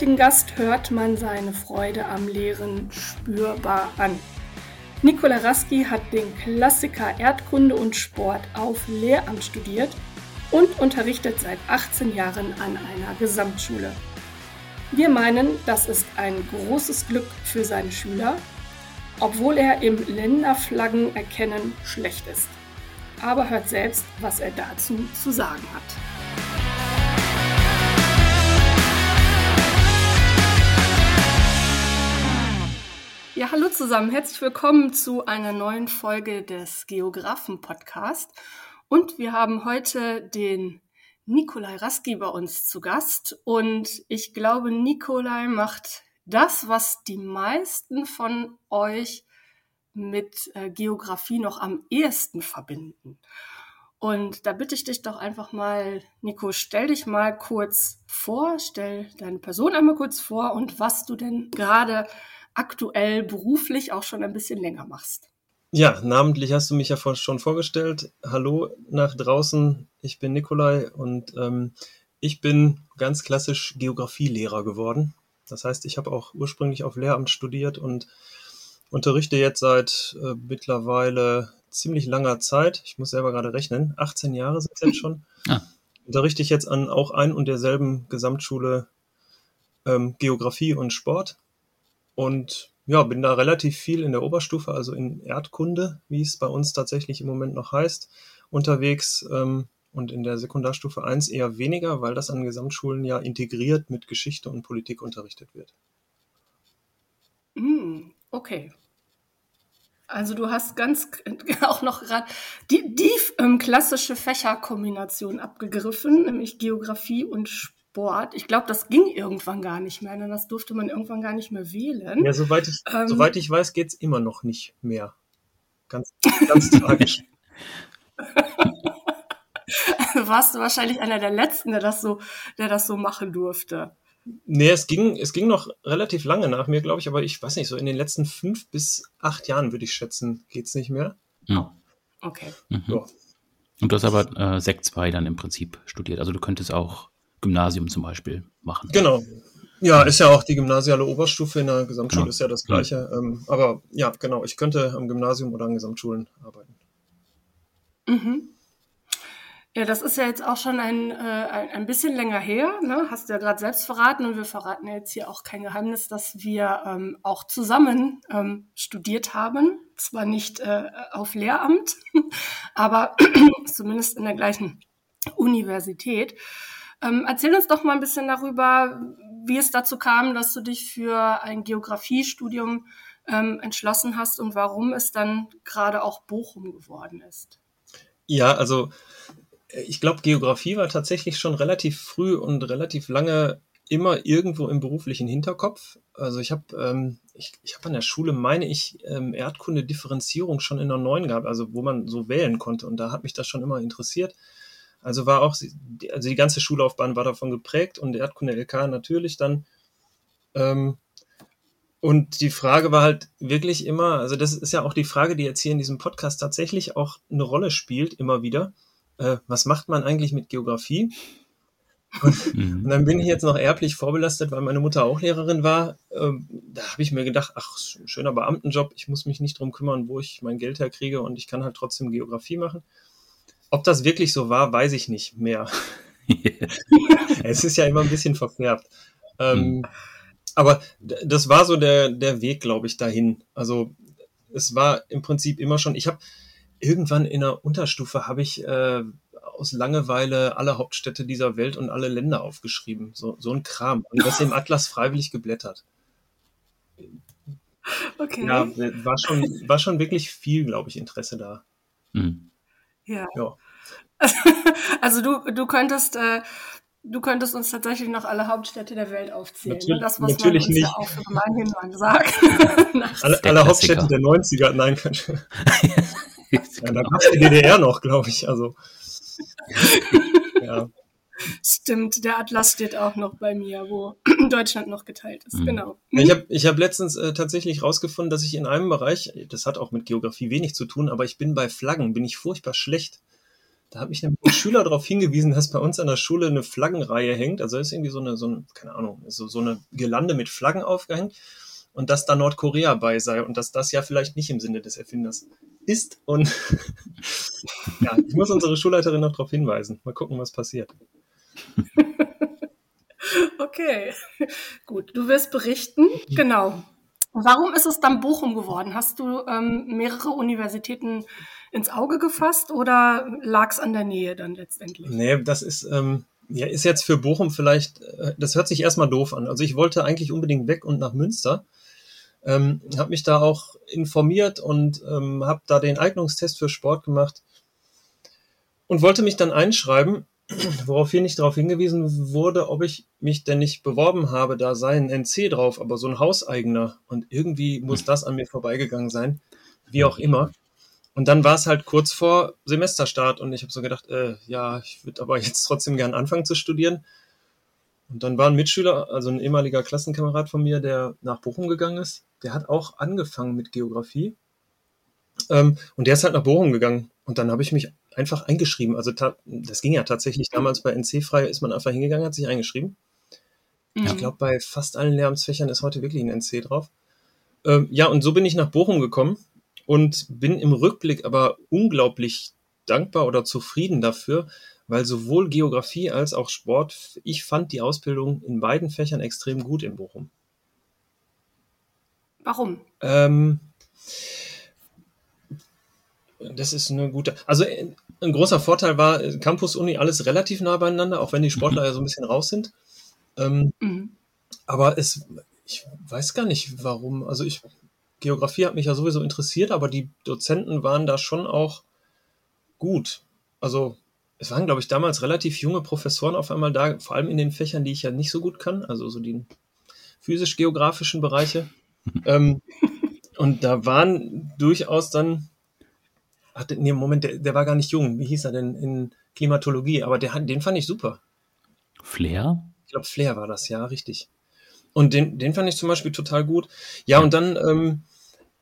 heutigen Gast hört man seine Freude am Lehren spürbar an. Nikola Raski hat den Klassiker Erdkunde und Sport auf Lehramt studiert und unterrichtet seit 18 Jahren an einer Gesamtschule. Wir meinen, das ist ein großes Glück für seine Schüler, obwohl er im Länderflaggen erkennen schlecht ist. Aber hört selbst, was er dazu zu sagen hat. Ja, hallo zusammen, herzlich willkommen zu einer neuen Folge des Geografen Podcast. Und wir haben heute den Nikolai Raski bei uns zu Gast. Und ich glaube, Nikolai macht das, was die meisten von euch mit äh, Geografie noch am ehesten verbinden. Und da bitte ich dich doch einfach mal, Nico, stell dich mal kurz vor, stell deine Person einmal kurz vor und was du denn gerade aktuell beruflich auch schon ein bisschen länger machst. Ja, namentlich hast du mich ja schon vorgestellt. Hallo nach draußen, ich bin Nikolai und ähm, ich bin ganz klassisch Geografielehrer geworden. Das heißt, ich habe auch ursprünglich auf Lehramt studiert und unterrichte jetzt seit äh, mittlerweile ziemlich langer Zeit. Ich muss selber gerade rechnen, 18 Jahre sind es jetzt schon. Ah. Unterrichte ich jetzt an auch ein und derselben Gesamtschule ähm, Geografie und Sport und ja, bin da relativ viel in der Oberstufe, also in Erdkunde, wie es bei uns tatsächlich im Moment noch heißt, unterwegs ähm, und in der Sekundarstufe 1 eher weniger, weil das an Gesamtschulen ja integriert mit Geschichte und Politik unterrichtet wird. Mm, okay. Also du hast ganz auch noch gerade die, die ähm, klassische Fächerkombination abgegriffen, nämlich Geografie und Sport. Sport. Ich glaube, das ging irgendwann gar nicht mehr, denn das durfte man irgendwann gar nicht mehr wählen. Ja, soweit ich, ähm, soweit ich weiß, geht es immer noch nicht mehr. Ganz, ganz tragisch. warst du wahrscheinlich einer der Letzten, der das so, der das so machen durfte. Nee, es ging, es ging noch relativ lange nach mir, glaube ich, aber ich weiß nicht, so in den letzten fünf bis acht Jahren, würde ich schätzen, geht es nicht mehr. Ja. Okay. Mhm. Ja. Und du hast aber äh, Sekt 2 dann im Prinzip studiert. Also du könntest auch Gymnasium zum Beispiel machen. Genau. Ja, ist ja auch die gymnasiale Oberstufe in der Gesamtschule, genau. ist ja das Gleiche. Ja. Ähm, aber ja, genau, ich könnte am Gymnasium oder an Gesamtschulen arbeiten. Mhm. Ja, das ist ja jetzt auch schon ein, äh, ein, ein bisschen länger her, ne? hast du ja gerade selbst verraten und wir verraten ja jetzt hier auch kein Geheimnis, dass wir ähm, auch zusammen ähm, studiert haben. Zwar nicht äh, auf Lehramt, aber zumindest in der gleichen Universität. Ähm, erzähl uns doch mal ein bisschen darüber, wie es dazu kam, dass du dich für ein Geografiestudium ähm, entschlossen hast und warum es dann gerade auch Bochum geworden ist. Ja, also äh, ich glaube, Geografie war tatsächlich schon relativ früh und relativ lange immer irgendwo im beruflichen Hinterkopf. Also ich habe ähm, ich, ich hab an der Schule, meine ich, ähm, Erdkunde Differenzierung schon in der neuen gehabt, also wo man so wählen konnte. Und da hat mich das schon immer interessiert. Also war auch, also die ganze Schullaufbahn war davon geprägt und Erdkunde LK natürlich dann. Ähm, und die Frage war halt wirklich immer, also das ist ja auch die Frage, die jetzt hier in diesem Podcast tatsächlich auch eine Rolle spielt, immer wieder. Äh, was macht man eigentlich mit Geografie? Und, mhm. und, dann bin ich jetzt noch erblich vorbelastet, weil meine Mutter auch Lehrerin war. Ähm, da habe ich mir gedacht, ach, schöner Beamtenjob, ich muss mich nicht drum kümmern, wo ich mein Geld herkriege und ich kann halt trotzdem Geografie machen. Ob das wirklich so war, weiß ich nicht mehr. es ist ja immer ein bisschen verfärbt. Ähm, hm. Aber das war so der, der Weg, glaube ich, dahin. Also es war im Prinzip immer schon, ich habe irgendwann in der Unterstufe habe ich äh, aus Langeweile alle Hauptstädte dieser Welt und alle Länder aufgeschrieben. So, so ein Kram. Und das im Atlas freiwillig geblättert. Okay. Ja, war schon, war schon wirklich viel, glaube ich, Interesse da. Mhm. Ja. ja. also du, du könntest, äh, du könntest uns tatsächlich noch alle Hauptstädte der Welt aufzählen. Natürlich, ne? Das, was natürlich man uns nicht. ja auch für gemeinhin mal sagt. alle, alle Hauptstädte der 90er, nein, könnte. ja, da gab es die DDR noch, glaube ich. Also. ja. Stimmt, der Atlas steht auch noch bei mir, wo Deutschland noch geteilt ist. Mhm. Genau. Ich habe ich hab letztens äh, tatsächlich rausgefunden, dass ich in einem Bereich, das hat auch mit Geografie wenig zu tun, aber ich bin bei Flaggen, bin ich furchtbar schlecht. Da hat mich ein Schüler darauf hingewiesen, dass bei uns an der Schule eine Flaggenreihe hängt. Also ist irgendwie so eine, so eine keine Ahnung, so, so eine Gelande mit Flaggen aufgehängt und dass da Nordkorea bei sei und dass das ja vielleicht nicht im Sinne des Erfinders ist. Und ja, ich muss unsere Schulleiterin noch darauf hinweisen. Mal gucken, was passiert. Okay, gut. Du wirst berichten. Genau. Warum ist es dann Bochum geworden? Hast du ähm, mehrere Universitäten ins Auge gefasst oder lag es an der Nähe dann letztendlich? Nee, das ist, ähm, ja, ist jetzt für Bochum vielleicht, äh, das hört sich erstmal doof an. Also ich wollte eigentlich unbedingt weg und nach Münster. Ähm, habe mich da auch informiert und ähm, habe da den Eignungstest für Sport gemacht und wollte mich dann einschreiben woraufhin ich darauf hingewiesen wurde, ob ich mich denn nicht beworben habe, da sei ein NC drauf, aber so ein hauseigener. Und irgendwie muss das an mir vorbeigegangen sein, wie auch immer. Und dann war es halt kurz vor Semesterstart und ich habe so gedacht, äh, ja, ich würde aber jetzt trotzdem gern anfangen zu studieren. Und dann war ein Mitschüler, also ein ehemaliger Klassenkamerad von mir, der nach Bochum gegangen ist, der hat auch angefangen mit Geografie. Ähm, und der ist halt nach Bochum gegangen. Und dann habe ich mich einfach eingeschrieben. Also das ging ja tatsächlich damals bei NC frei, ist man einfach hingegangen, hat sich eingeschrieben. Mhm. Ich glaube, bei fast allen Lehramtsfächern ist heute wirklich ein NC drauf. Ähm, ja, und so bin ich nach Bochum gekommen und bin im Rückblick aber unglaublich dankbar oder zufrieden dafür, weil sowohl Geografie als auch Sport, ich fand die Ausbildung in beiden Fächern extrem gut in Bochum. Warum? Ähm, das ist eine gute. Also äh, ein großer Vorteil war äh, Campus Uni alles relativ nah beieinander, auch wenn die Sportler mhm. ja so ein bisschen raus sind. Ähm, mhm. Aber es, ich weiß gar nicht, warum. Also ich Geografie hat mich ja sowieso interessiert, aber die Dozenten waren da schon auch gut. Also es waren, glaube ich, damals relativ junge Professoren auf einmal da, vor allem in den Fächern, die ich ja nicht so gut kann, also so die physisch-geografischen Bereiche. ähm, und da waren durchaus dann hatte, nee, Moment, der, der war gar nicht jung. Wie hieß er denn in Klimatologie? Aber der, den fand ich super. Flair? Ich glaube, Flair war das, ja, richtig. Und den, den fand ich zum Beispiel total gut. Ja, und dann, ähm,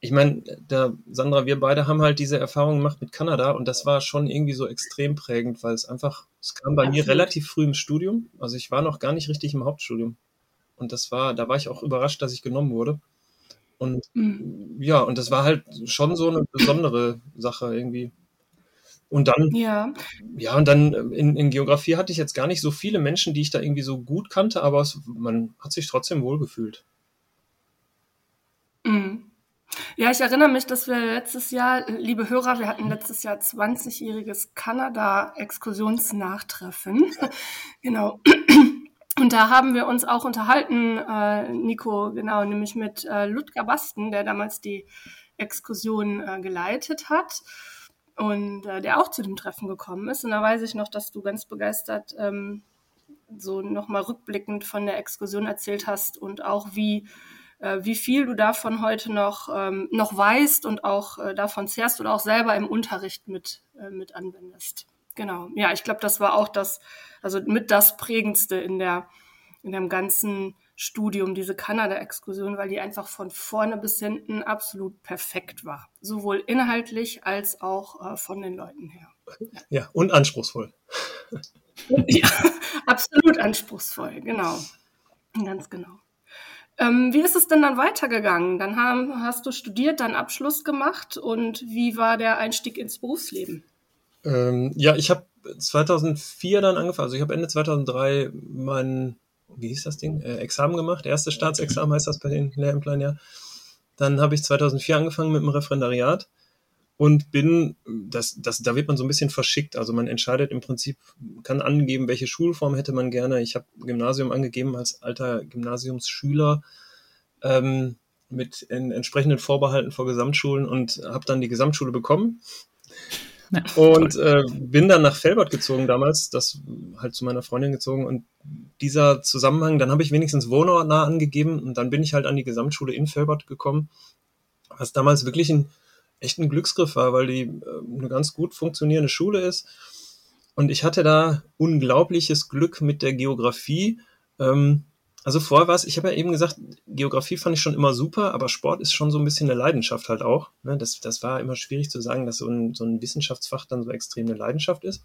ich meine, der Sandra, wir beide haben halt diese Erfahrung gemacht mit Kanada und das war schon irgendwie so extrem prägend, weil es einfach, es kam bei Absolut. mir relativ früh im Studium. Also ich war noch gar nicht richtig im Hauptstudium. Und das war, da war ich auch überrascht, dass ich genommen wurde. Und mhm. ja, und das war halt schon so eine besondere Sache irgendwie. Und dann, ja, ja und dann in, in Geografie hatte ich jetzt gar nicht so viele Menschen, die ich da irgendwie so gut kannte, aber es, man hat sich trotzdem wohlgefühlt. Mhm. Ja, ich erinnere mich, dass wir letztes Jahr, liebe Hörer, wir hatten letztes Jahr 20-jähriges Kanada-Exkursionsnachtreffen. genau. Und da haben wir uns auch unterhalten, äh, Nico, genau, nämlich mit äh, Ludger Basten, der damals die Exkursion äh, geleitet hat und äh, der auch zu dem Treffen gekommen ist. Und da weiß ich noch, dass du ganz begeistert ähm, so nochmal rückblickend von der Exkursion erzählt hast und auch wie, äh, wie viel du davon heute noch, ähm, noch weißt und auch äh, davon zehrst oder auch selber im Unterricht mit, äh, mit anwendest. Genau. Ja, ich glaube, das war auch das, also mit das prägendste in der, in dem ganzen Studium, diese Kanada-Exkursion, weil die einfach von vorne bis hinten absolut perfekt war. Sowohl inhaltlich als auch äh, von den Leuten her. Ja, und anspruchsvoll. ja, absolut anspruchsvoll, genau. Ganz genau. Ähm, wie ist es denn dann weitergegangen? Dann haben, hast du studiert, dann Abschluss gemacht und wie war der Einstieg ins Berufsleben? Ähm, ja, ich habe 2004 dann angefangen, also ich habe Ende 2003 mein, wie hieß das Ding, äh, Examen gemacht, erstes Staatsexamen heißt das bei den Lehrämtlern ja. Dann habe ich 2004 angefangen mit dem Referendariat und bin, das, das, da wird man so ein bisschen verschickt. Also man entscheidet im Prinzip, kann angeben, welche Schulform hätte man gerne. Ich habe Gymnasium angegeben als alter Gymnasiumsschüler ähm, mit entsprechenden Vorbehalten vor Gesamtschulen und habe dann die Gesamtschule bekommen und äh, bin dann nach Felbert gezogen damals, das halt zu meiner Freundin gezogen und dieser Zusammenhang, dann habe ich wenigstens Wohnort nah angegeben und dann bin ich halt an die Gesamtschule in Felbert gekommen, was damals wirklich ein echt ein Glücksgriff war, weil die äh, eine ganz gut funktionierende Schule ist. Und ich hatte da unglaubliches Glück mit der Geografie. Ähm, also vorher war es, ich habe ja eben gesagt, Geografie fand ich schon immer super, aber Sport ist schon so ein bisschen eine Leidenschaft halt auch. Ne? Das, das war immer schwierig zu sagen, dass so ein, so ein Wissenschaftsfach dann so extrem eine Leidenschaft ist.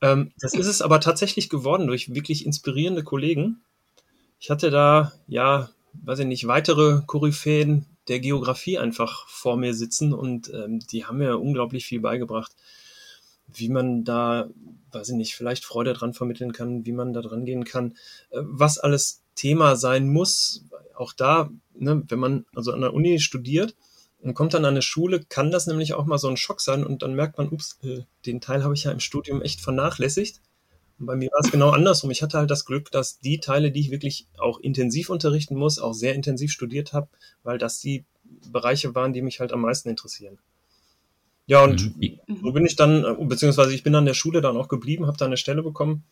Ähm, das ist es aber tatsächlich geworden durch wirklich inspirierende Kollegen. Ich hatte da, ja, weiß ich nicht, weitere Koryphäen der Geografie einfach vor mir sitzen und ähm, die haben mir unglaublich viel beigebracht wie man da, weiß ich nicht, vielleicht Freude dran vermitteln kann, wie man da dran gehen kann, äh, was alles Thema sein muss. Auch da, ne, wenn man also an der Uni studiert und kommt dann an eine Schule, kann das nämlich auch mal so ein Schock sein und dann merkt man, ups, äh, den Teil habe ich ja im Studium echt vernachlässigt. Und bei mir war es genau andersrum. Ich hatte halt das Glück, dass die Teile, die ich wirklich auch intensiv unterrichten muss, auch sehr intensiv studiert habe, weil das die Bereiche waren, die mich halt am meisten interessieren. Ja, und mhm. so bin ich dann, äh, beziehungsweise ich bin an der Schule dann auch geblieben, habe da eine Stelle bekommen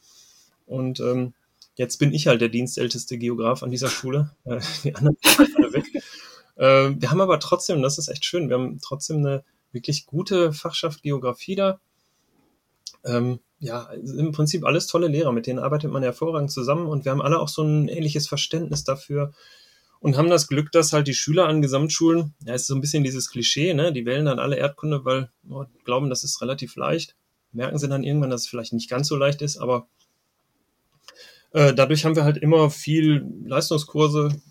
und ähm, jetzt bin ich halt der dienstälteste Geograf an dieser Schule. Äh, die anderen sind alle weg. Äh, wir haben aber trotzdem, das ist echt schön, wir haben trotzdem eine wirklich gute Fachschaft Geografie da. Ähm, ja, im Prinzip alles tolle Lehrer, mit denen arbeitet man hervorragend zusammen und wir haben alle auch so ein ähnliches Verständnis dafür, und haben das Glück, dass halt die Schüler an Gesamtschulen, ja, ist so ein bisschen dieses Klischee, ne, die wählen dann alle Erdkunde, weil oh, glauben, das ist relativ leicht. Merken sie dann irgendwann, dass es vielleicht nicht ganz so leicht ist, aber äh, dadurch haben wir halt immer viel Leistungskurse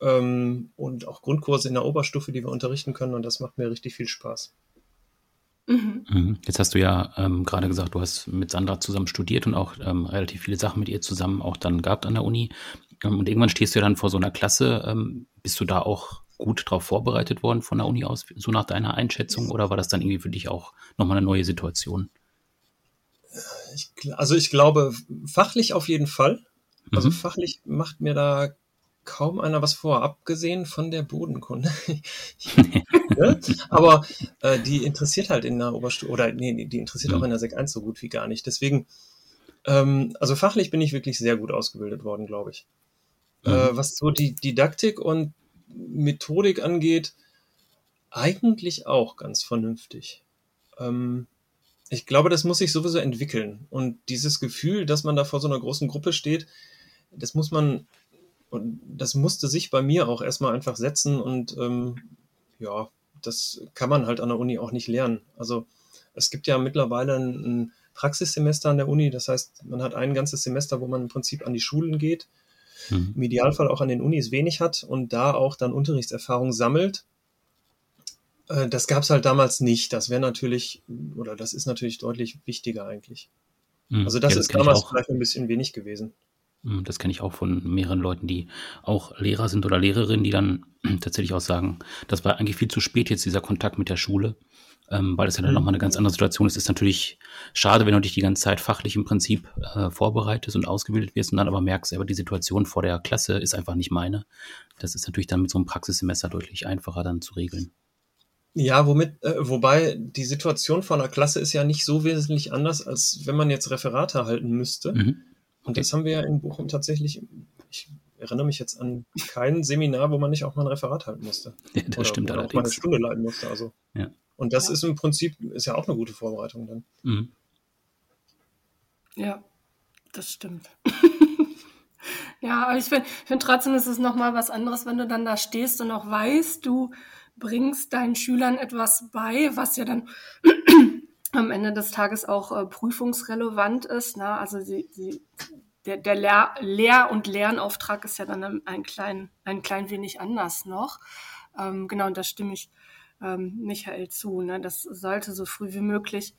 ähm, und auch Grundkurse in der Oberstufe, die wir unterrichten können und das macht mir richtig viel Spaß. Mhm. mhm. Jetzt hast du ja ähm, gerade gesagt, du hast mit Sandra zusammen studiert und auch ähm, relativ viele Sachen mit ihr zusammen auch dann gehabt an der Uni. Ähm, und irgendwann stehst du ja dann vor so einer Klasse. Ähm, bist du da auch gut darauf vorbereitet worden von der Uni aus, so nach deiner Einschätzung? Oder war das dann irgendwie für dich auch nochmal eine neue Situation? Ich, also ich glaube, fachlich auf jeden Fall. Also mhm. fachlich macht mir da kaum einer was vor, abgesehen von der Bodenkunde. ne? Aber äh, die interessiert halt in der Oberstufe, oder nee, die interessiert mhm. auch in der Sek 1 so gut wie gar nicht. Deswegen, ähm, also fachlich bin ich wirklich sehr gut ausgebildet worden, glaube ich. Äh, mhm. Äh, was so die Didaktik und Methodik angeht, eigentlich auch ganz vernünftig. Ähm, ich glaube, das muss sich sowieso entwickeln. Und dieses Gefühl, dass man da vor so einer großen Gruppe steht, das muss man, und das musste sich bei mir auch erstmal einfach setzen und ähm, ja, das kann man halt an der Uni auch nicht lernen. Also es gibt ja mittlerweile ein, ein Praxissemester an der Uni, das heißt, man hat ein ganzes Semester, wo man im Prinzip an die Schulen geht mhm. im Idealfall auch an den Unis wenig hat und da auch dann Unterrichtserfahrung sammelt. Äh, das gab es halt damals nicht. Das wäre natürlich, oder das ist natürlich deutlich wichtiger eigentlich. Mhm. Also das, ja, das ist damals vielleicht ein bisschen wenig gewesen. Mhm, das kenne ich auch von mehreren Leuten, die auch Lehrer sind oder Lehrerinnen, die dann tatsächlich auch sagen, das war eigentlich viel zu spät jetzt dieser Kontakt mit der Schule ähm, weil es ja dann nochmal eine ganz andere Situation ist. Es ist natürlich schade, wenn du dich die ganze Zeit fachlich im Prinzip äh, vorbereitest und ausgebildet wirst und dann aber merkst, aber die Situation vor der Klasse ist einfach nicht meine. Das ist natürlich dann mit so einem Praxissemester deutlich einfacher dann zu regeln. Ja, womit, äh, wobei die Situation vor einer Klasse ist ja nicht so wesentlich anders, als wenn man jetzt Referate halten müsste. Mhm. Und das haben wir ja in Bochum tatsächlich, ich erinnere mich jetzt an kein Seminar, wo man nicht auch mal ein Referat halten musste. Ja, das oder, stimmt oder allerdings. auch mal eine Stunde leiten musste. Also. Ja. Und das ja. ist im Prinzip, ist ja auch eine gute Vorbereitung dann. Mhm. Ja, das stimmt. ja, aber ich finde find trotzdem ist es nochmal was anderes, wenn du dann da stehst und auch weißt, du bringst deinen Schülern etwas bei, was ja dann am Ende des Tages auch äh, prüfungsrelevant ist. Ne? Also sie, sie, der, der Lehr-, Lehr und Lernauftrag ist ja dann ein klein, ein klein wenig anders noch. Ähm, genau, und da stimme ich ähm, Michael zu. Ne? Das sollte so früh wie möglich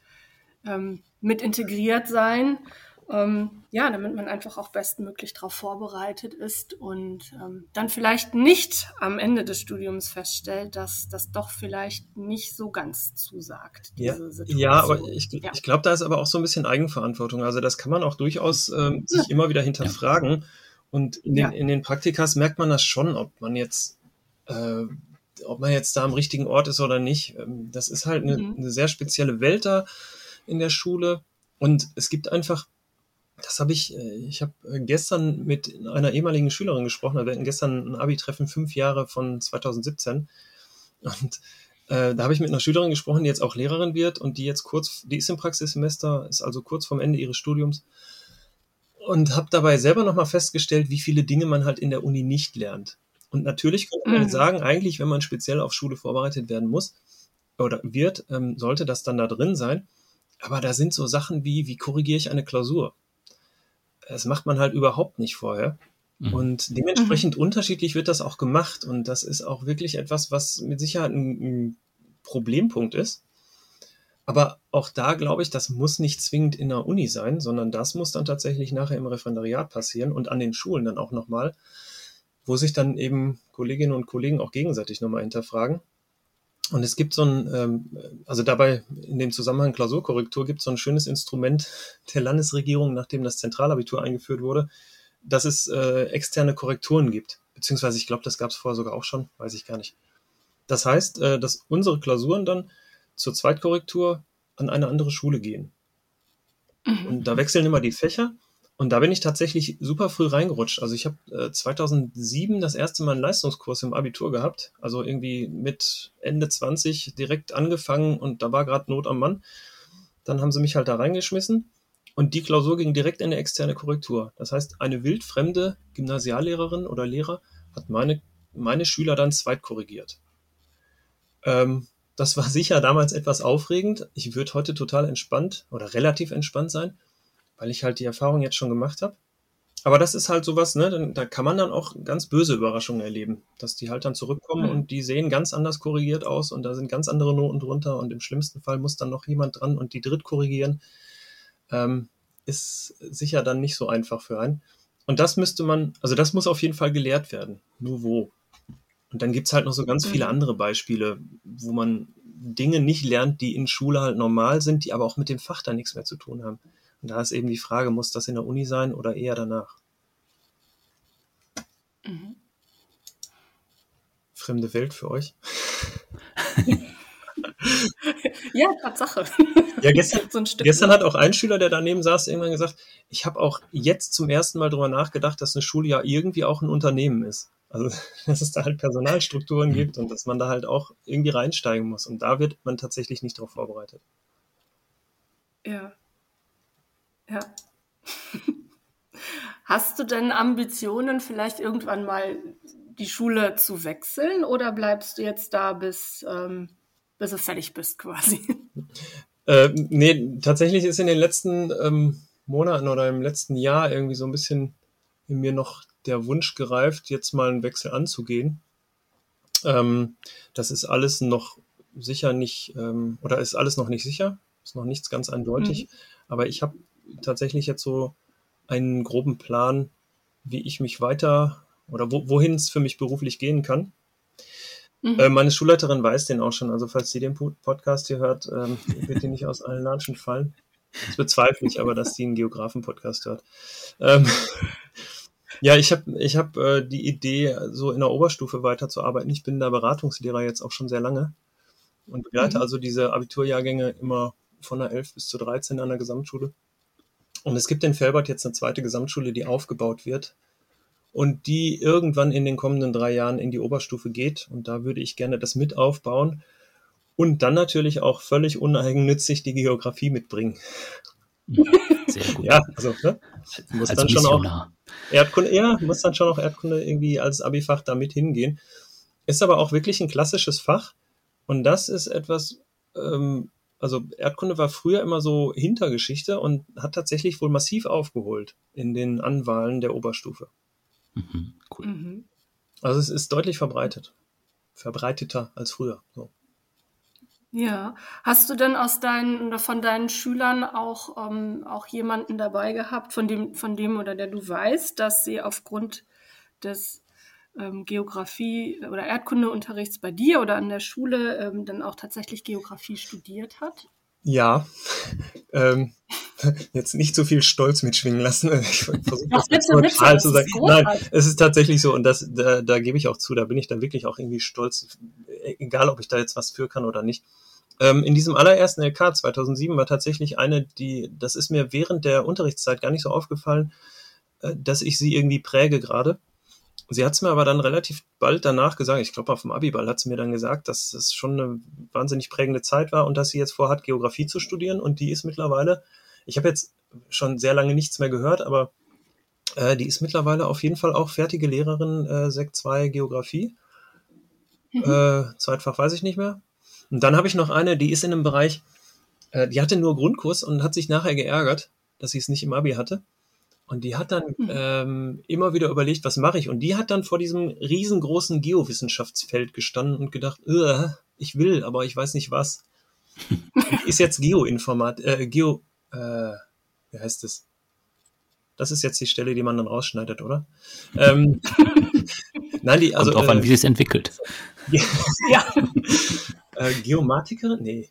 ähm, mit integriert sein. Ähm, ja, damit man einfach auch bestmöglich darauf vorbereitet ist und ähm, dann vielleicht nicht am Ende des Studiums feststellt, dass das doch vielleicht nicht so ganz zusagt. ja, ja, aber ich, ja. ich glaube, da ist aber auch so ein bisschen Eigenverantwortung. Also das kann man auch durchaus ähm, sich ja. immer wieder hinterfragen. Und in den, in den Praktikas merkt man das schon, ob man jetzt äh, ob man jetzt da am richtigen Ort ist oder nicht. Ähm, das ist halt eine, mhm. eine sehr spezielle Welt da in der Schule. Und es gibt einfach, das habe ich, äh, ich habe äh, gestern mit einer ehemaligen Schülerin gesprochen, wir hatten gestern ein Abi-Treffen fünf Jahre von 2017. Und äh, da habe ich mit einer Schülerin gesprochen, die jetzt auch Lehrerin wird und die jetzt kurz, die ist im Praxissemester, ist also kurz vorm Ende ihres Studiums. und habe dabei selber nochmal festgestellt, wie viele Dinge man halt in der Uni nicht lernt. Und natürlich könnte man Mhm. sagen, eigentlich, wenn man speziell auf Schule vorbereitet werden muss oder wird, ähm, sollte das dann da drin sein. Aber da sind so Sachen wie, wie korrigiere ich eine Klausur? Das macht man halt überhaupt nicht vorher. Mhm. Und dementsprechend unterschiedlich wird das auch gemacht. Und das ist auch wirklich etwas, was mit Sicherheit ein, ein Problempunkt ist. Aber auch da glaube ich, das muss nicht zwingend in der Uni sein, sondern das muss dann tatsächlich nachher im Referendariat passieren und an den Schulen dann auch nochmal, wo sich dann eben Kolleginnen und Kollegen auch gegenseitig nochmal hinterfragen. Und es gibt so ein, ähm, also dabei in dem Zusammenhang Klausurkorrektur gibt es so ein schönes Instrument der Landesregierung, nachdem das Zentralabitur eingeführt wurde, dass es äh, externe Korrekturen gibt. Beziehungsweise ich glaube, das gab es vorher sogar auch schon, weiß ich gar nicht. Das heißt, äh, dass unsere Klausuren dann zur Zweitkorrektur an eine andere Schule gehen. Mhm. Und da wechseln immer die Fächer. Und da bin ich tatsächlich super früh reingerutscht. Also ich habe äh, 2007 das erste Mal einen Leistungskurs im Abitur gehabt. Also irgendwie mit Ende 20 direkt angefangen und da war gerade Not am Mann. Dann haben sie mich halt da reingeschmissen und die Klausur ging direkt in eine externe Korrektur. Das heißt, eine wildfremde Gymnasiallehrerin oder Lehrer hat meine, meine Schüler dann zweitkorrigiert. Ähm, das war sicher damals etwas aufregend. Ich würde heute total entspannt oder relativ entspannt sein, weil ich halt die Erfahrung jetzt schon gemacht habe. Aber das ist halt sowas, ne, da kann man dann auch ganz böse Überraschungen erleben, dass die halt dann zurückkommen Mhm. und die sehen ganz anders korrigiert aus und da sind ganz andere Noten drunter und im schlimmsten Fall muss dann noch jemand dran und die dritt korrigieren. Ähm, ist sicher dann nicht so einfach für einen. Und das müsste man, also das muss auf jeden Fall gelehrt werden. Nur wo? Und dann gibt's halt noch so ganz viele Mhm. andere Beispiele, wo man Dinge nicht lernt, die in Schule halt normal sind, die aber auch mit dem Fach dann nichts mehr zu tun haben. Und da ist eben die Frage, muss das in der Uni sein oder eher danach? Mhm. Fremde Welt für euch? Ja, Tatsache. Ja, gestern, so gestern hat auch ein Schüler, der daneben saß, irgendwann gesagt, ich habe auch jetzt zum ersten Mal drüber nachgedacht, dass eine Schule ja irgendwie auch ein Unternehmen ist. Also, dass es da halt Personalstrukturen gibt und dass man da halt auch irgendwie reinsteigen muss. Und da wird man tatsächlich nicht darauf vorbereitet. Ja. Ja. Hast du denn Ambitionen, vielleicht irgendwann mal die Schule zu wechseln oder bleibst du jetzt da, bis, ähm, bis du fertig bist quasi? Äh, nee, tatsächlich ist in den letzten ähm, Monaten oder im letzten Jahr irgendwie so ein bisschen in mir noch der Wunsch gereift, jetzt mal einen Wechsel anzugehen. Ähm, das ist alles noch sicher nicht, ähm, oder ist alles noch nicht sicher, ist noch nichts ganz eindeutig. Aber ich habe tatsächlich jetzt so einen groben Plan, wie ich mich weiter oder wo, wohin es für mich beruflich gehen kann. Mhm. Äh, meine Schulleiterin weiß den auch schon. Also falls sie den Po- Podcast hier hört, ähm, wird die nicht aus allen Latschen fallen. Das bezweifle ich aber, dass sie einen Geografen-Podcast hört. Ähm, ja, ich habe ich hab, äh, die Idee, so in der Oberstufe weiterzuarbeiten. Ich bin da Beratungslehrer jetzt auch schon sehr lange und begleite Mhm. also diese Abiturjahrgänge immer von der 11 bis zur 13 an der Gesamtschule. Und es gibt in Felbert jetzt eine zweite Gesamtschule, die aufgebaut wird und die irgendwann in den kommenden drei Jahren in die Oberstufe geht. Und da würde ich gerne das mit aufbauen und dann natürlich auch völlig uneigennützig die Geografie mitbringen. Sehr gut. Ja, also ne? muss Als dann schon auch. Erdkunde, ja, muss dann schon auch Erdkunde irgendwie als Abifach da mit hingehen. Ist aber auch wirklich ein klassisches Fach. Und das ist etwas, ähm, also Erdkunde war früher immer so Hintergeschichte und hat tatsächlich wohl massiv aufgeholt in den Anwahlen der Oberstufe. Mhm, cool. Mhm. Also es ist deutlich verbreitet. Verbreiteter als früher. So. Ja. Hast du denn aus deinen oder von deinen Schülern auch, ähm, auch jemanden dabei gehabt, von dem, von dem oder der du weißt, dass sie aufgrund des ähm, Geografie- oder Erdkundeunterrichts bei dir oder an der Schule ähm, dann auch tatsächlich Geografie studiert hat? Ja, ähm, jetzt nicht so viel Stolz mitschwingen lassen. Ich versuche das jetzt neutral zu sagen. Nein, es ist tatsächlich so und das, da, da gebe ich auch zu, da bin ich dann wirklich auch irgendwie stolz, egal ob ich da jetzt was für kann oder nicht. Ähm, in diesem allerersten LK 2007 war tatsächlich eine, die, das ist mir während der Unterrichtszeit gar nicht so aufgefallen, äh, dass ich sie irgendwie präge gerade. Sie hat es mir aber dann relativ bald danach gesagt, ich glaube auf dem Abiball hat sie mir dann gesagt, dass es schon eine wahnsinnig prägende Zeit war und dass sie jetzt vorhat, Geografie zu studieren und die ist mittlerweile, ich habe jetzt schon sehr lange nichts mehr gehört, aber Äh, die ist mittlerweile auf jeden Fall auch fertige Lehrerin, äh, Sek 2 Geografie. Mhm. Äh, Zweitfach weiß ich nicht mehr. Und dann habe ich noch eine, die ist in einem Bereich, äh, die hatte nur Grundkurs und hat sich nachher geärgert, dass sie es nicht im Abi hatte. Und die hat dann mhm. ähm, immer wieder überlegt, was mache ich? Und die hat dann vor diesem riesengroßen Geowissenschaftsfeld gestanden und gedacht, ich will, aber ich weiß nicht was. ist jetzt Geoinformat, äh, Geo, äh, wie heißt es? Das ist jetzt die Stelle, die man dann rausschneidet, oder? ähm, nein, die, also. Kommt drauf an, äh, wie sie es entwickelt. ja. äh, Geomatikerin? Nee.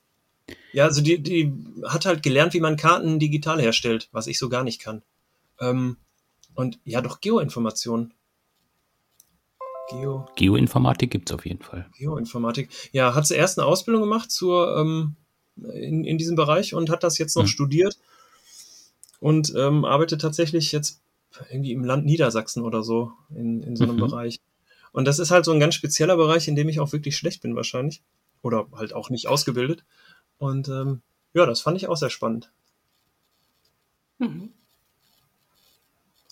Ja, also die, die hat halt gelernt, wie man Karten digital herstellt, was ich so gar nicht kann. Ähm, und ja, doch Geoinformation. Geo. Geoinformatik gibt es auf jeden Fall. Geoinformatik. Ja, hat sie erst eine Ausbildung gemacht zur, ähm, in, in diesem Bereich und hat das jetzt noch hm. studiert und ähm, arbeitet tatsächlich jetzt irgendwie im Land Niedersachsen oder so in, in so einem mhm. Bereich. Und das ist halt so ein ganz spezieller Bereich, in dem ich auch wirklich schlecht bin wahrscheinlich. Oder halt auch nicht ausgebildet. Und ähm, ja, das fand ich auch sehr spannend. Mhm.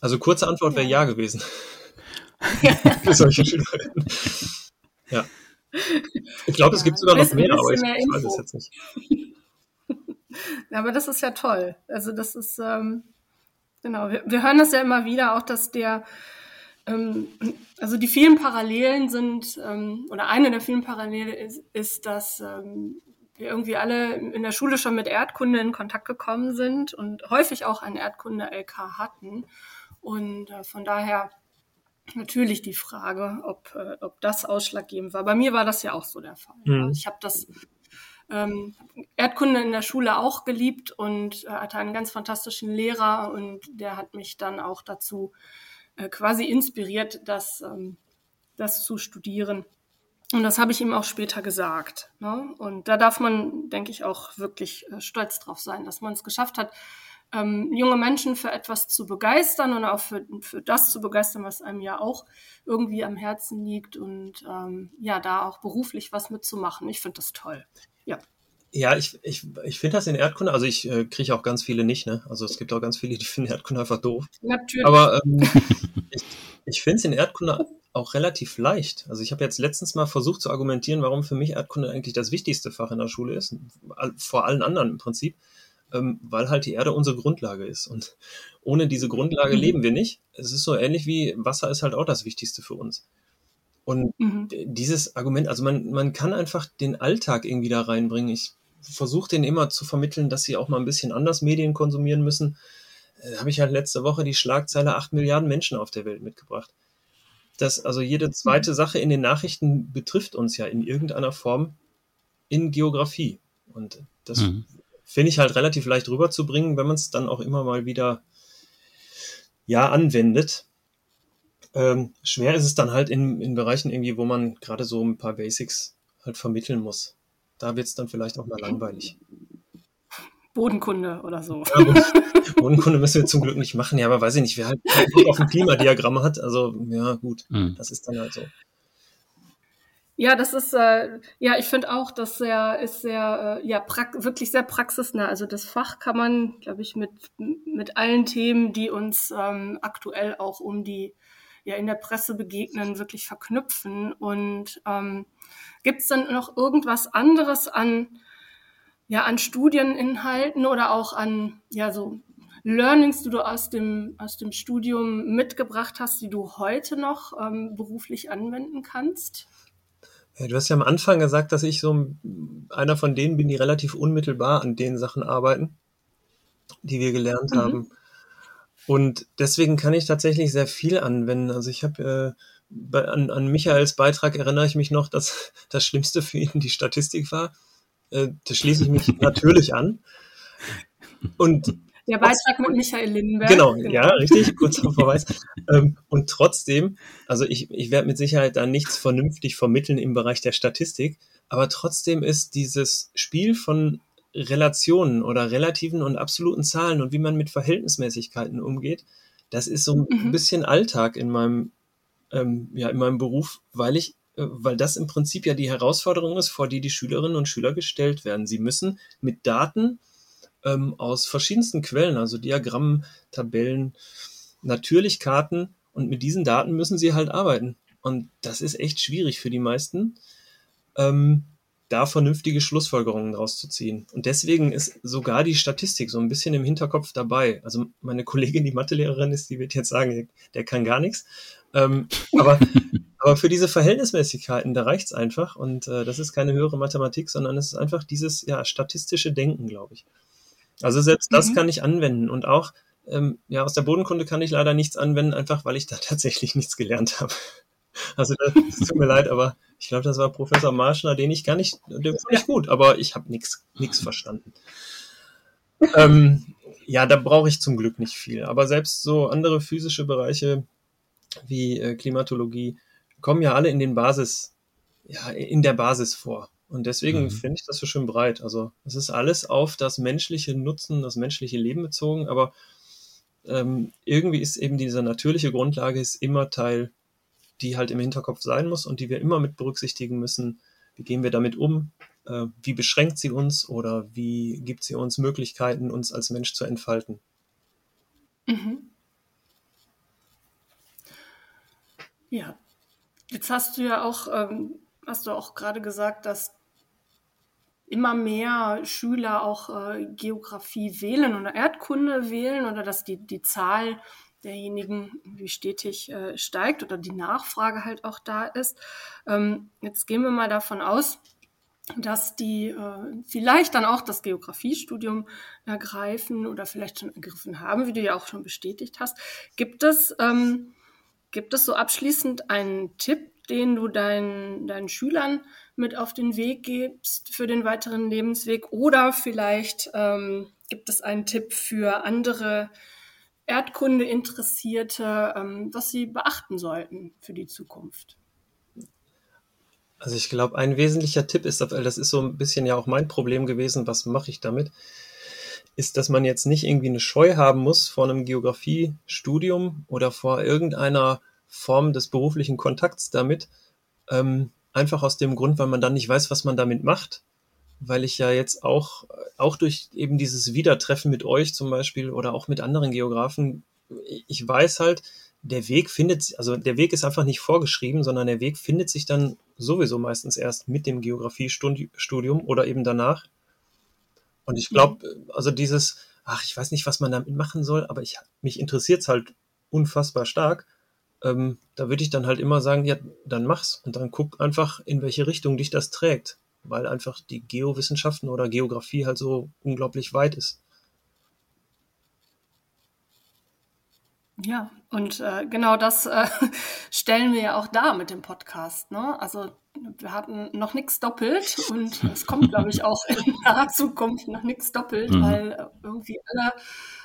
Also kurze Antwort wäre ja. ja gewesen. Für solche Schülerinnen. Ja. Ich glaube, ja, es gibt sogar noch mehr, aber ich, ich weiß es jetzt nicht. aber das ist ja toll. Also das ist, ähm, genau, wir, wir hören das ja immer wieder, auch dass der, ähm, also die vielen Parallelen sind, ähm, oder eine der vielen Parallelen ist, ist dass ähm, wir irgendwie alle in der Schule schon mit Erdkunde in Kontakt gekommen sind und häufig auch ein Erdkunde-LK hatten. Und äh, von daher natürlich die Frage, ob, äh, ob das ausschlaggebend war. Bei mir war das ja auch so der Fall. Mhm. Ich habe das ähm, Erdkunde in der Schule auch geliebt und äh, hatte einen ganz fantastischen Lehrer und der hat mich dann auch dazu äh, quasi inspiriert, das, ähm, das zu studieren. Und das habe ich ihm auch später gesagt. Ne? Und da darf man, denke ich, auch wirklich äh, stolz drauf sein, dass man es geschafft hat, ähm, junge Menschen für etwas zu begeistern und auch für, für das zu begeistern, was einem ja auch irgendwie am Herzen liegt und ähm, ja, da auch beruflich was mitzumachen. Ich finde das toll. Ja. Ja, ich, ich, ich finde das in Erdkunde, also ich äh, kriege auch ganz viele nicht, ne? Also es gibt auch ganz viele, die finden Erdkunde einfach doof. Natürlich. Aber ähm, ich, ich finde es in Erdkunde auch relativ leicht. Also ich habe jetzt letztens mal versucht zu argumentieren, warum für mich Erdkunde eigentlich das wichtigste Fach in der Schule ist, vor allen anderen im Prinzip ähm, weil halt die Erde unsere Grundlage ist. Und ohne diese Grundlage mhm. leben wir nicht. Es ist so ähnlich wie Wasser ist halt auch das Wichtigste für uns. Und mhm. dieses Argument, also man, man kann einfach den Alltag irgendwie da reinbringen. Ich versuche den immer zu vermitteln, dass sie auch mal ein bisschen anders Medien konsumieren müssen. Da äh, habe ich halt letzte Woche die Schlagzeile 8 Milliarden Menschen auf der Welt mitgebracht. Das, also jede zweite mhm. Sache in den Nachrichten betrifft uns ja in irgendeiner Form in Geografie. Und das mhm finde ich halt relativ leicht rüberzubringen, wenn man es dann auch immer mal wieder ja anwendet. Ähm, schwer ist es dann halt in, in Bereichen irgendwie, wo man gerade so ein paar Basics halt vermitteln muss. Da wird es dann vielleicht auch mal langweilig. Bodenkunde oder so. Ja, Bodenkunde müssen wir zum Glück nicht machen, ja, aber weiß ich nicht, wer halt auf ein Klimadiagramm hat, also ja, gut, mhm. das ist dann halt so. Ja, das ist, äh, ja, ich finde auch, das sehr, ist sehr, äh, ja, wirklich sehr praxisnah. Also das Fach kann man, glaube ich, mit, mit allen Themen, die uns ähm, aktuell auch um die, ja, in der Presse begegnen, wirklich verknüpfen. Und ähm, gibt es dann noch irgendwas anderes an, ja, an Studieninhalten oder auch an, ja, so Learnings, die du aus dem, aus dem Studium mitgebracht hast, die du heute noch ähm, beruflich anwenden kannst? Du hast ja am Anfang gesagt, dass ich so einer von denen bin, die relativ unmittelbar an den Sachen arbeiten, die wir gelernt mhm. haben. Und deswegen kann ich tatsächlich sehr viel anwenden. Also ich habe äh, an, an Michaels Beitrag erinnere ich mich noch, dass das Schlimmste für ihn die Statistik war. Äh, da schließe ich mich natürlich an. Und der Beitrag mit Michael Lindenberg. Genau, genau. ja, richtig, kurzer Verweis. ähm, und trotzdem, also ich, ich werde mit Sicherheit da nichts vernünftig vermitteln im Bereich der Statistik, aber trotzdem ist dieses Spiel von Relationen oder relativen und absoluten Zahlen und wie man mit Verhältnismäßigkeiten umgeht, das ist so ein mhm. bisschen Alltag in meinem, ähm, ja, in meinem Beruf, weil ich äh, weil das im Prinzip ja die Herausforderung ist, vor die die Schülerinnen und Schüler gestellt werden. Sie müssen mit Daten ähm, aus verschiedensten Quellen, also Diagrammen, Tabellen, natürlich Karten und mit diesen Daten müssen sie halt arbeiten. Und das ist echt schwierig für die meisten, ähm, da vernünftige Schlussfolgerungen draus zu ziehen. Und deswegen ist sogar die Statistik so ein bisschen im Hinterkopf dabei. Also meine Kollegin, die Mathelehrerin ist, die wird jetzt sagen, der kann gar nichts. Ähm, aber, aber für diese Verhältnismäßigkeiten, da reicht's einfach. Und äh, das ist keine höhere Mathematik, sondern es ist einfach dieses ja, statistische Denken, glaube ich. Also selbst das mhm. kann ich anwenden. Und auch ähm, ja, aus der Bodenkunde kann ich leider nichts anwenden, einfach weil ich da tatsächlich nichts gelernt habe. Also das, tut mir leid, aber ich glaube, das war Professor Marschner, den ich gar nicht, den fand ich gut, aber ich habe nichts nichts verstanden. ähm, ja, da brauche ich zum Glück nicht viel. Aber selbst so andere physische Bereiche wie äh, Klimatologie kommen ja alle in den Basis, ja, in der Basis vor. Und deswegen mhm. finde ich das so schön breit. Also es ist alles auf das menschliche Nutzen, das menschliche Leben bezogen, aber ähm, irgendwie ist eben diese natürliche Grundlage ist immer Teil, die halt im Hinterkopf sein muss und die wir immer mit berücksichtigen müssen. Wie gehen wir damit um? Äh, wie beschränkt sie uns oder wie gibt sie uns Möglichkeiten, uns als Mensch zu entfalten? Mhm. Ja, jetzt hast du ja auch, ähm, hast du auch gerade gesagt, dass immer mehr Schüler auch äh, Geografie wählen oder Erdkunde wählen oder dass die, die Zahl derjenigen wie stetig äh, steigt oder die Nachfrage halt auch da ist. Ähm, jetzt gehen wir mal davon aus, dass die äh, vielleicht dann auch das Geografiestudium ergreifen oder vielleicht schon ergriffen haben, wie du ja auch schon bestätigt hast. Gibt es, ähm, gibt es so abschließend einen Tipp, den du deinen, deinen Schülern mit auf den Weg gibst für den weiteren Lebensweg? Oder vielleicht ähm, gibt es einen Tipp für andere Erdkunde-Interessierte, ähm, was sie beachten sollten für die Zukunft? Also ich glaube, ein wesentlicher Tipp ist, weil das ist so ein bisschen ja auch mein Problem gewesen, was mache ich damit, ist, dass man jetzt nicht irgendwie eine Scheu haben muss vor einem Geografiestudium oder vor irgendeiner Form des beruflichen Kontakts damit, ähm, einfach aus dem Grund, weil man dann nicht weiß, was man damit macht, weil ich ja jetzt auch, auch durch eben dieses Wiedertreffen mit euch zum Beispiel oder auch mit anderen Geografen, ich weiß halt, der Weg findet, also der Weg ist einfach nicht vorgeschrieben, sondern der Weg findet sich dann sowieso meistens erst mit dem Geografiestudium oder eben danach. Und ich glaube, mhm. also dieses, ach, ich weiß nicht, was man damit machen soll, aber ich, mich interessiert es halt unfassbar stark. Ähm, da würde ich dann halt immer sagen, ja, dann mach's und dann guck einfach, in welche Richtung dich das trägt weil einfach die Geowissenschaften oder Geografie halt so unglaublich weit ist. Ja, und äh, genau das äh, stellen wir ja auch da mit dem Podcast. Ne? Also wir hatten noch nichts doppelt und es kommt, glaube ich, auch in naher Zukunft noch nichts doppelt, mhm. weil äh, irgendwie alle,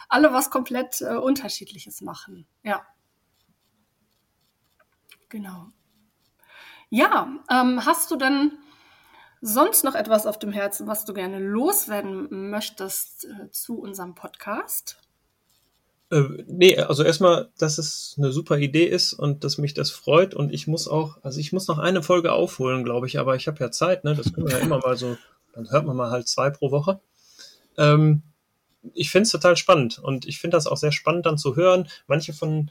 alle was komplett äh, Unterschiedliches machen. Ja. Genau. Ja, ähm, hast du denn sonst noch etwas auf dem Herzen, was du gerne loswerden möchtest äh, zu unserem Podcast? Äh, nee, also erstmal, dass es eine super Idee ist und dass mich das freut und ich muss auch, also ich muss noch eine Folge aufholen, glaube ich, aber ich habe ja Zeit, ne? Das können wir ja immer mal so, dann hört man mal halt zwei pro Woche. Ähm, ich finde es total spannend und ich finde das auch sehr spannend dann zu hören. Manche von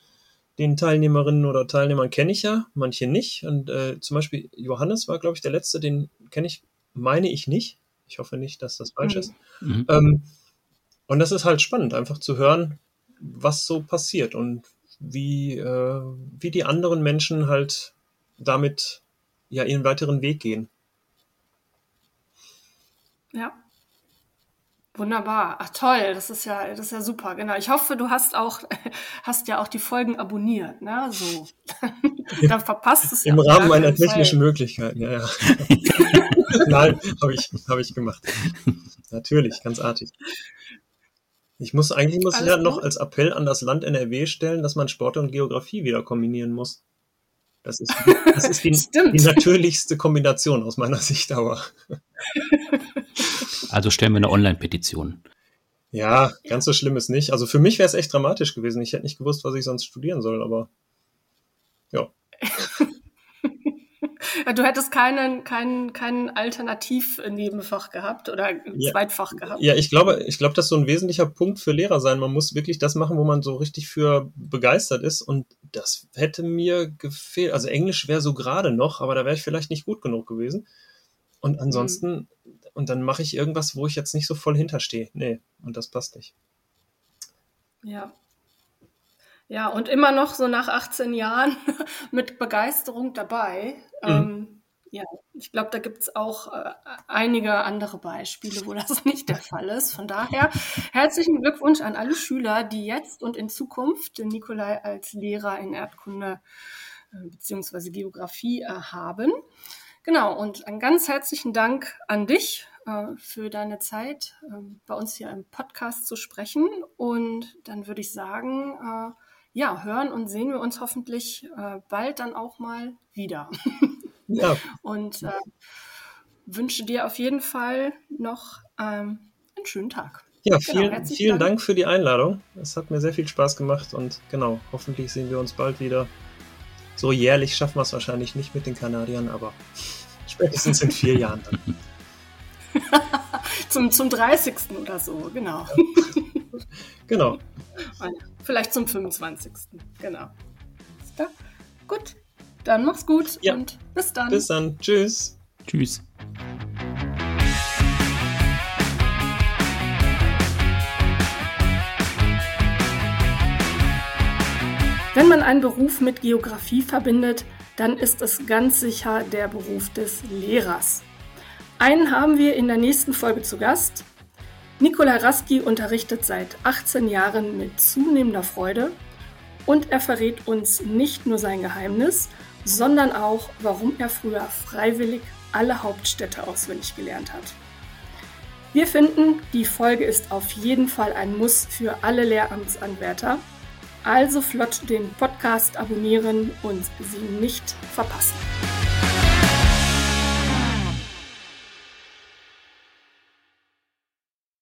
den Teilnehmerinnen oder Teilnehmern kenne ich ja, manche nicht. Und äh, zum Beispiel Johannes war, glaube ich, der letzte, den kenne ich, meine ich nicht. Ich hoffe nicht, dass das falsch mhm. ist. Mhm. Ähm, und das ist halt spannend, einfach zu hören, was so passiert und wie, äh, wie die anderen Menschen halt damit ja ihren weiteren Weg gehen. Ja, Wunderbar. Ach toll, das ist ja, das ist ja super. Genau. Ich hoffe, du hast auch, hast ja auch die Folgen abonniert, ne? So. Dann verpasst es Im ja Rahmen meiner technischen Möglichkeiten, ja, ja. Nein, habe ich, habe ich gemacht. Natürlich, ganz artig. Ich muss, eigentlich muss ich ja noch als Appell an das Land NRW stellen, dass man Sport und Geografie wieder kombinieren muss. Das ist, das ist die, die natürlichste Kombination aus meiner Sicht, aber. Also stellen wir eine Online-Petition. Ja, ganz so schlimm ist nicht. Also für mich wäre es echt dramatisch gewesen. Ich hätte nicht gewusst, was ich sonst studieren soll, aber ja. du hättest keinen, keinen, keinen Alternativ-Nebenfach gehabt oder ja. Zweitfach gehabt. Ja, ich glaube, ich glaube, das ist so ein wesentlicher Punkt für Lehrer sein. Man muss wirklich das machen, wo man so richtig für begeistert ist. Und das hätte mir gefehlt. Also Englisch wäre so gerade noch, aber da wäre ich vielleicht nicht gut genug gewesen. Und ansonsten, mhm. und dann mache ich irgendwas, wo ich jetzt nicht so voll hinterstehe. Nee, und das passt nicht. Ja, ja, und immer noch so nach 18 Jahren mit Begeisterung dabei. Mhm. Ähm, ja, ich glaube, da gibt es auch äh, einige andere Beispiele, wo das nicht der Fall ist. Von daher herzlichen Glückwunsch an alle Schüler, die jetzt und in Zukunft den Nikolai als Lehrer in Erdkunde äh, bzw. Geografie äh, haben. Genau, und einen ganz herzlichen Dank an dich äh, für deine Zeit, ähm, bei uns hier im Podcast zu sprechen. Und dann würde ich sagen, äh, ja, hören und sehen wir uns hoffentlich äh, bald dann auch mal wieder. Ja. und äh, wünsche dir auf jeden Fall noch ähm, einen schönen Tag. Ja, genau, vielen, vielen Dank. Dank für die Einladung. Es hat mir sehr viel Spaß gemacht und genau, hoffentlich sehen wir uns bald wieder. So jährlich schaffen wir es wahrscheinlich nicht mit den Kanadiern, aber spätestens in vier Jahren dann. zum, zum 30. oder so, genau. genau. Vielleicht zum 25. Genau. Gut, dann mach's gut ja. und bis dann. Bis dann. Tschüss. Tschüss. Wenn man einen Beruf mit Geografie verbindet, dann ist es ganz sicher der Beruf des Lehrers. Einen haben wir in der nächsten Folge zu Gast. Nikolai Raski unterrichtet seit 18 Jahren mit zunehmender Freude und er verrät uns nicht nur sein Geheimnis, sondern auch, warum er früher freiwillig alle Hauptstädte auswendig gelernt hat. Wir finden, die Folge ist auf jeden Fall ein Muss für alle Lehramtsanwärter. Also flott den Podcast abonnieren und sie nicht verpassen.